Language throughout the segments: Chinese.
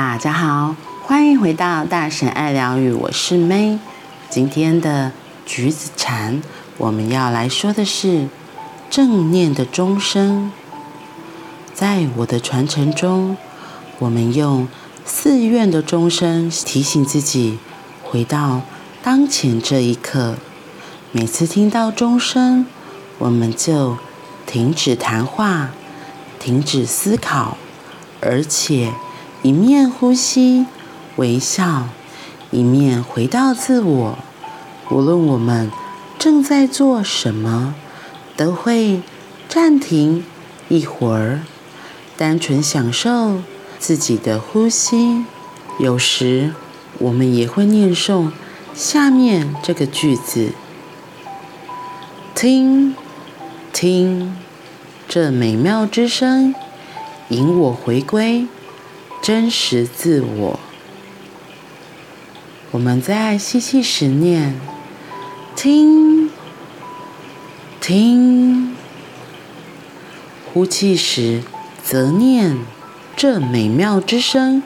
大家好，欢迎回到大神爱疗愈，我是 May。今天的橘子禅，我们要来说的是正念的钟声。在我的传承中，我们用寺院的钟声提醒自己回到当前这一刻。每次听到钟声，我们就停止谈话，停止思考，而且。一面呼吸、微笑，一面回到自我。无论我们正在做什么，都会暂停一会儿，单纯享受自己的呼吸。有时我们也会念诵下面这个句子：听，听，这美妙之声，引我回归。真实自我。我们在吸气时念，听，听；呼气时则念，这美妙之声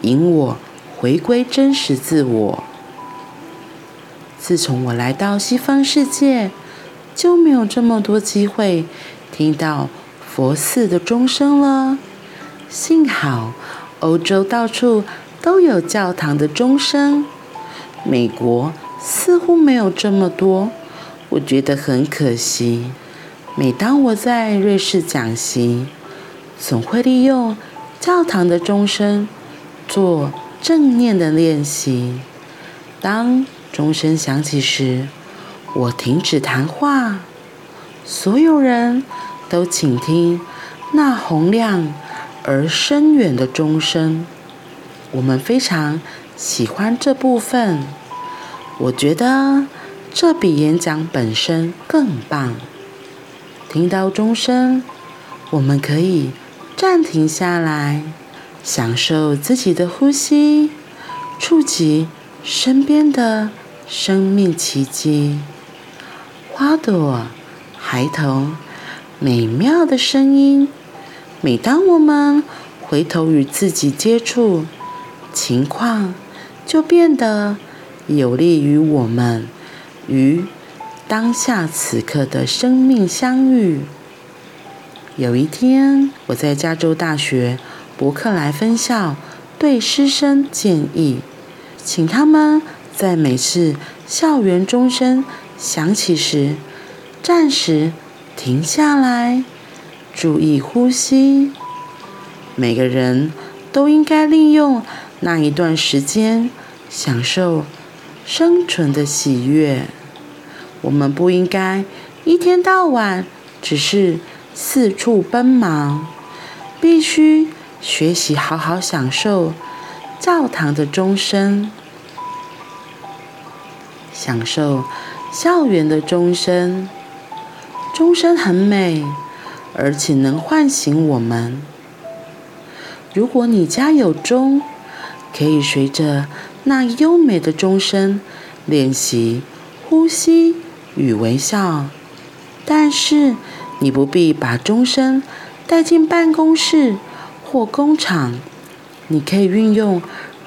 引我回归真实自我。自从我来到西方世界，就没有这么多机会听到佛寺的钟声了。幸好。欧洲到处都有教堂的钟声，美国似乎没有这么多，我觉得很可惜。每当我在瑞士讲习，总会利用教堂的钟声做正念的练习。当钟声响起时，我停止谈话，所有人都倾听那洪亮。而深远的钟声，我们非常喜欢这部分。我觉得这比演讲本身更棒。听到钟声，我们可以暂停下来，享受自己的呼吸，触及身边的生命奇迹，花朵、孩童，美妙的声音。每当我们回头与自己接触，情况就变得有利于我们与当下此刻的生命相遇。有一天，我在加州大学伯克莱分校对师生建议，请他们在每次校园钟声响起时，暂时停下来。注意呼吸。每个人都应该利用那一段时间，享受生存的喜悦。我们不应该一天到晚只是四处奔忙，必须学习好好享受教堂的钟声，享受校园的钟声。钟声很美。而且能唤醒我们。如果你家有钟，可以随着那优美的钟声练习呼吸与微笑。但是你不必把钟声带进办公室或工厂。你可以运用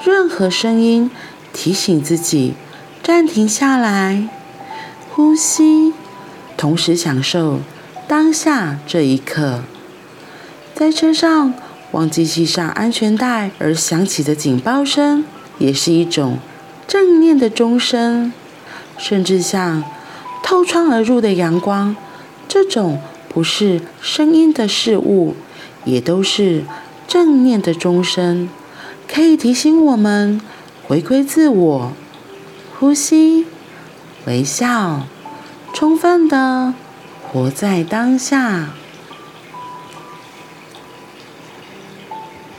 任何声音提醒自己暂停下来，呼吸，同时享受。当下这一刻，在车上忘记系上安全带而响起的警报声，也是一种正念的钟声。甚至像透窗而入的阳光，这种不是声音的事物，也都是正念的钟声，可以提醒我们回归自我，呼吸，微笑，充分的。活在当下。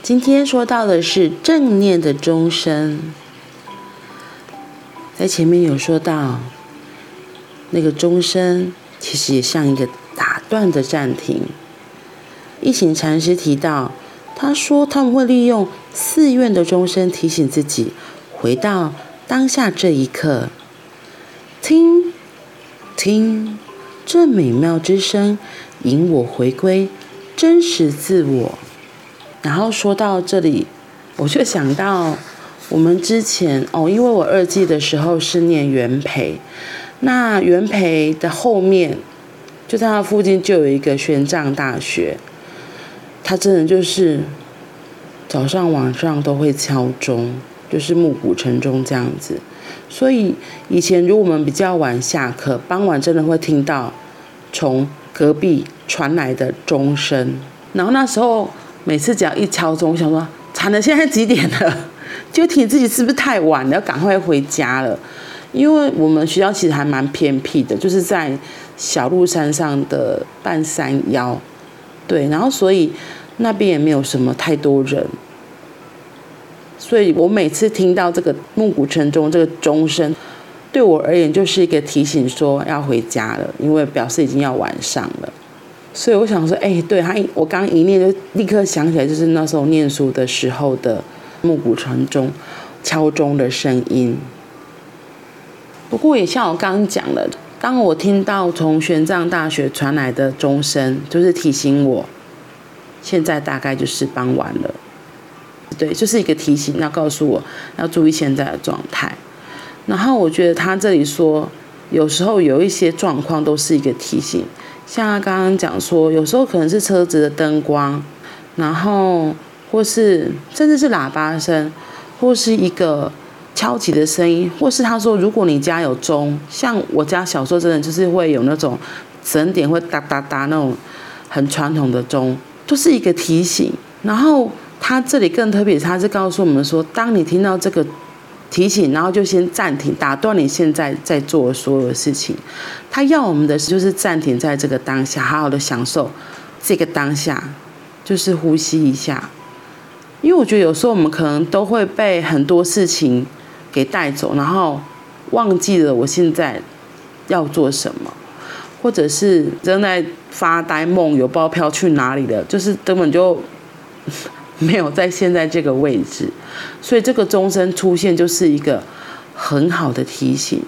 今天说到的是正念的钟声，在前面有说到，那个钟声其实也像一个打断的暂停。一行禅师提到，他说他们会利用寺院的钟声提醒自己回到当下这一刻，听，听。这美妙之声引我回归真实自我。然后说到这里，我就想到我们之前哦，因为我二季的时候是念元培，那元培的后面就在那附近就有一个玄奘大学，它真的就是早上晚上都会敲钟，就是暮鼓晨钟这样子。所以以前如果我们比较晚下课，傍晚真的会听到从隔壁传来的钟声。然后那时候每次只要一敲钟，我想说惨了，现在几点了？就提醒自己是不是太晚了，要赶快回家了。因为我们学校其实还蛮偏僻的，就是在小鹿山上的半山腰。对，然后所以那边也没有什么太多人。所以我每次听到这个暮鼓晨钟这个钟声，对我而言就是一个提醒，说要回家了，因为表示已经要晚上了。所以我想说，哎，对他，我刚一念就立刻想起来，就是那时候念书的时候的暮鼓晨钟敲钟的声音。不过也像我刚刚讲的，当我听到从玄奘大学传来的钟声，就是提醒我，现在大概就是傍晚了。对，就是一个提醒，要告诉我要注意现在的状态。然后我觉得他这里说，有时候有一些状况都是一个提醒，像他刚刚讲说，有时候可能是车子的灯光，然后或是甚至是喇叭声，或是一个敲击的声音，或是他说，如果你家有钟，像我家小时候真的就是会有那种整点会哒哒哒那种很传统的钟，都是一个提醒，然后。他这里更特别，他是告诉我们说，当你听到这个提醒，然后就先暂停，打断你现在在做的所有的事情。他要我们的就是暂停在这个当下，好好的享受这个当下，就是呼吸一下。因为我觉得有时候我们可能都会被很多事情给带走，然后忘记了我现在要做什么，或者是正在发呆梦游，不知道飘去哪里了，就是根本就。没有在现在这个位置，所以这个钟声出现就是一个很好的提醒，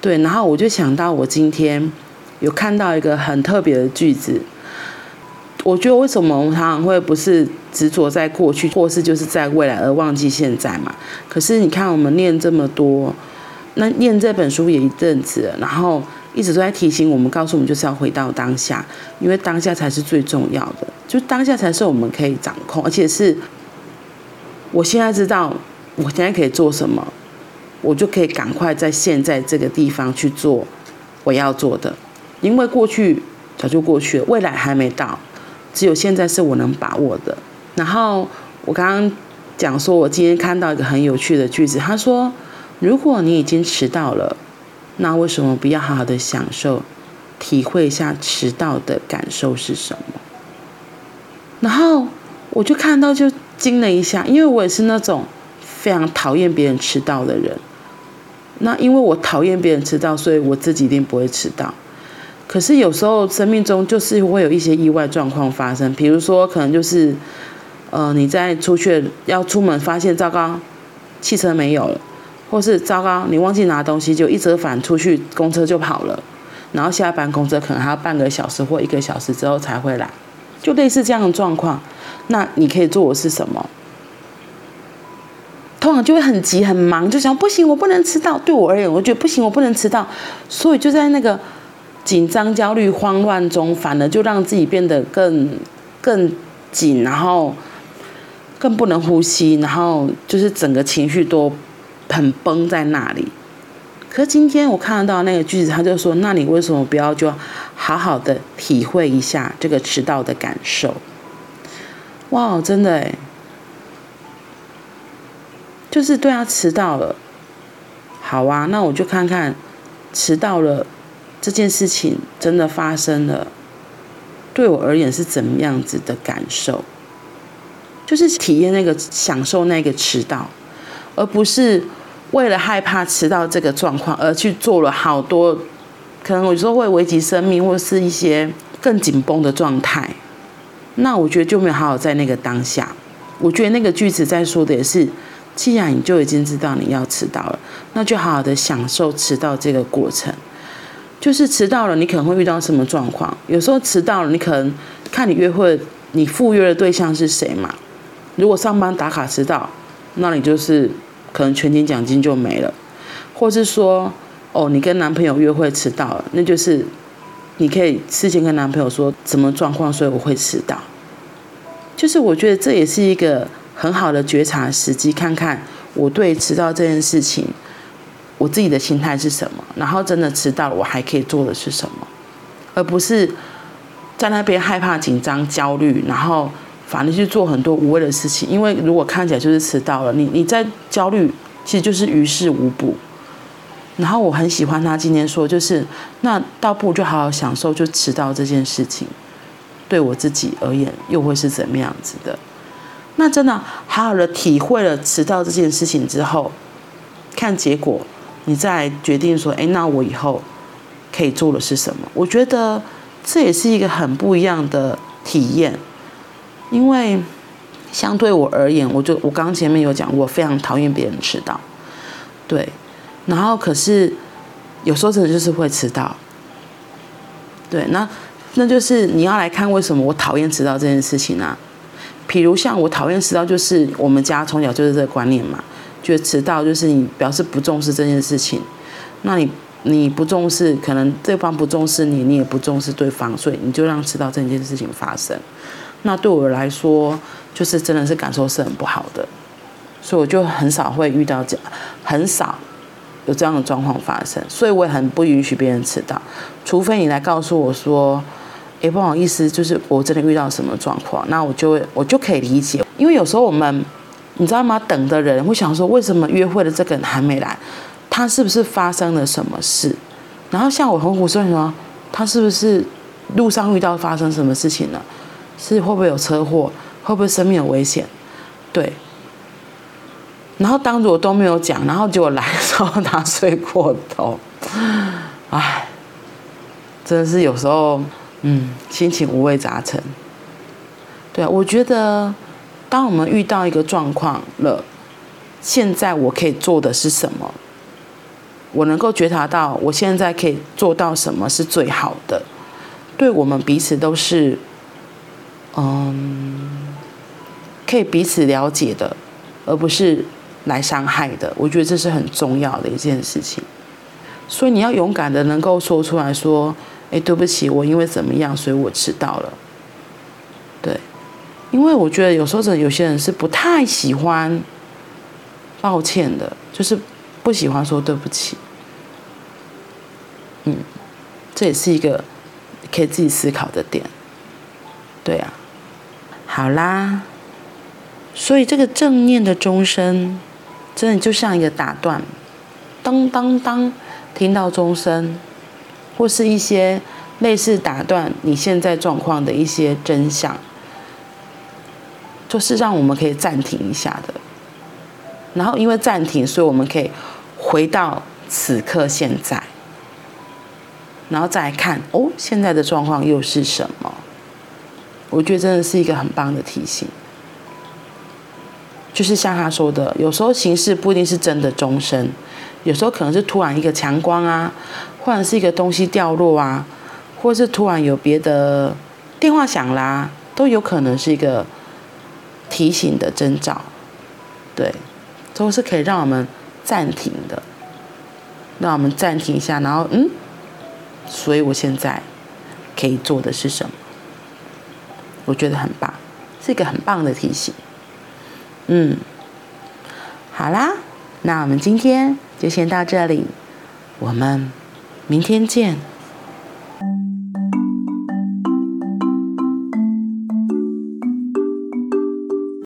对。然后我就想到，我今天有看到一个很特别的句子。我觉得为什么我们常常会不是执着在过去，或是就是在未来而忘记现在嘛？可是你看，我们念这么多，那念这本书也一阵子，然后。一直都在提醒我们，告诉我们就是要回到当下，因为当下才是最重要的，就当下才是我们可以掌控，而且是我现在知道我现在可以做什么，我就可以赶快在现在这个地方去做我要做的，因为过去早就过去了，未来还没到，只有现在是我能把握的。然后我刚刚讲说，我今天看到一个很有趣的句子，他说：“如果你已经迟到了。”那为什么不要好好的享受，体会一下迟到的感受是什么？然后我就看到就惊了一下，因为我也是那种非常讨厌别人迟到的人。那因为我讨厌别人迟到，所以我自己一定不会迟到。可是有时候生命中就是会有一些意外状况发生，比如说可能就是，呃，你在出去要出门，发现糟糕，汽车没有了。或是糟糕，你忘记拿东西，就一折返出去，公车就跑了，然后下班公车可能还要半个小时或一个小时之后才会来，就类似这样的状况。那你可以做的是什么？通常就会很急很忙，就想不行，我不能迟到。对我而言，我觉得不行，我不能迟到。所以就在那个紧张、焦虑、慌乱中，反而就让自己变得更更紧，然后更不能呼吸，然后就是整个情绪都。很崩在那里，可是今天我看得到那个句子，他就说：“那你为什么不要就好好的体会一下这个迟到的感受？”哇，真的诶，就是对啊迟到了，好啊，那我就看看迟到了这件事情真的发生了，对我而言是怎么样子的感受？就是体验那个享受那个迟到，而不是。为了害怕迟到这个状况而去做了好多，可能有时候会危及生命，或是一些更紧绷的状态。那我觉得就没有好好在那个当下。我觉得那个句子在说的也是，既然你就已经知道你要迟到了，那就好好的享受迟到这个过程。就是迟到了，你可能会遇到什么状况？有时候迟到了，你可能看你约会，你赴约的对象是谁嘛？如果上班打卡迟到，那你就是可能全勤奖金就没了，或是说，哦，你跟男朋友约会迟到了，那就是你可以事先跟男朋友说什么状况，所以我会迟到。就是我觉得这也是一个很好的觉察时机，看看我对迟到这件事情，我自己的心态是什么，然后真的迟到了，我还可以做的是什么，而不是在那边害怕、紧张、焦虑，然后。反正去做很多无谓的事情，因为如果看起来就是迟到了，你你在焦虑，其实就是于事无补。然后我很喜欢他今天说，就是那倒不如就好好享受，就迟到这件事情，对我自己而言又会是怎么样子的？那真的好好的体会了迟到这件事情之后，看结果，你再决定说，哎，那我以后可以做的是什么？我觉得这也是一个很不一样的体验。因为相对我而言，我就我刚前面有讲，我非常讨厌别人迟到，对，然后可是有时候真的就是会迟到，对，那那就是你要来看为什么我讨厌迟到这件事情啊？比如像我讨厌迟到，就是我们家从小就是这个观念嘛，觉得迟到就是你表示不重视这件事情，那你你不重视，可能对方不重视你，你也不重视对方，所以你就让迟到这件事情发生。那对我来说，就是真的是感受是很不好的，所以我就很少会遇到这样，很少有这样的状况发生，所以我也很不允许别人迟到，除非你来告诉我说，诶，不好意思，就是我真的遇到什么状况，那我就会我就可以理解，因为有时候我们你知道吗？等的人会想说，为什么约会的这个人还没来？他是不是发生了什么事？然后像我很胡说什么，他是不是路上遇到发生什么事情了？是会不会有车祸？会不会生命有危险？对。然后当时我都没有讲，然后结果来的时候他睡过头，唉，真的是有时候，嗯，心情五味杂陈。对啊，我觉得当我们遇到一个状况了，现在我可以做的是什么？我能够觉察到我现在可以做到什么是最好的？对我们彼此都是。嗯，可以彼此了解的，而不是来伤害的。我觉得这是很重要的一件事情。所以你要勇敢的能够说出来说：“哎，对不起，我因为怎么样，所以我迟到了。”对，因为我觉得有时候有些人是不太喜欢抱歉的，就是不喜欢说对不起。嗯，这也是一个可以自己思考的点。对啊。好啦，所以这个正念的钟声，真的就像一个打断，当当当，听到钟声，或是一些类似打断你现在状况的一些真相，就是让我们可以暂停一下的。然后因为暂停，所以我们可以回到此刻现在，然后再看哦，现在的状况又是什么？我觉得真的是一个很棒的提醒，就是像他说的，有时候形式不一定是真的钟声，有时候可能是突然一个强光啊，或者是一个东西掉落啊，或者是突然有别的电话响啦，都有可能是一个提醒的征兆，对，都是可以让我们暂停的，让我们暂停一下，然后嗯，所以我现在可以做的是什么？我觉得很棒，是一个很棒的提醒。嗯，好啦，那我们今天就先到这里，我们明天见。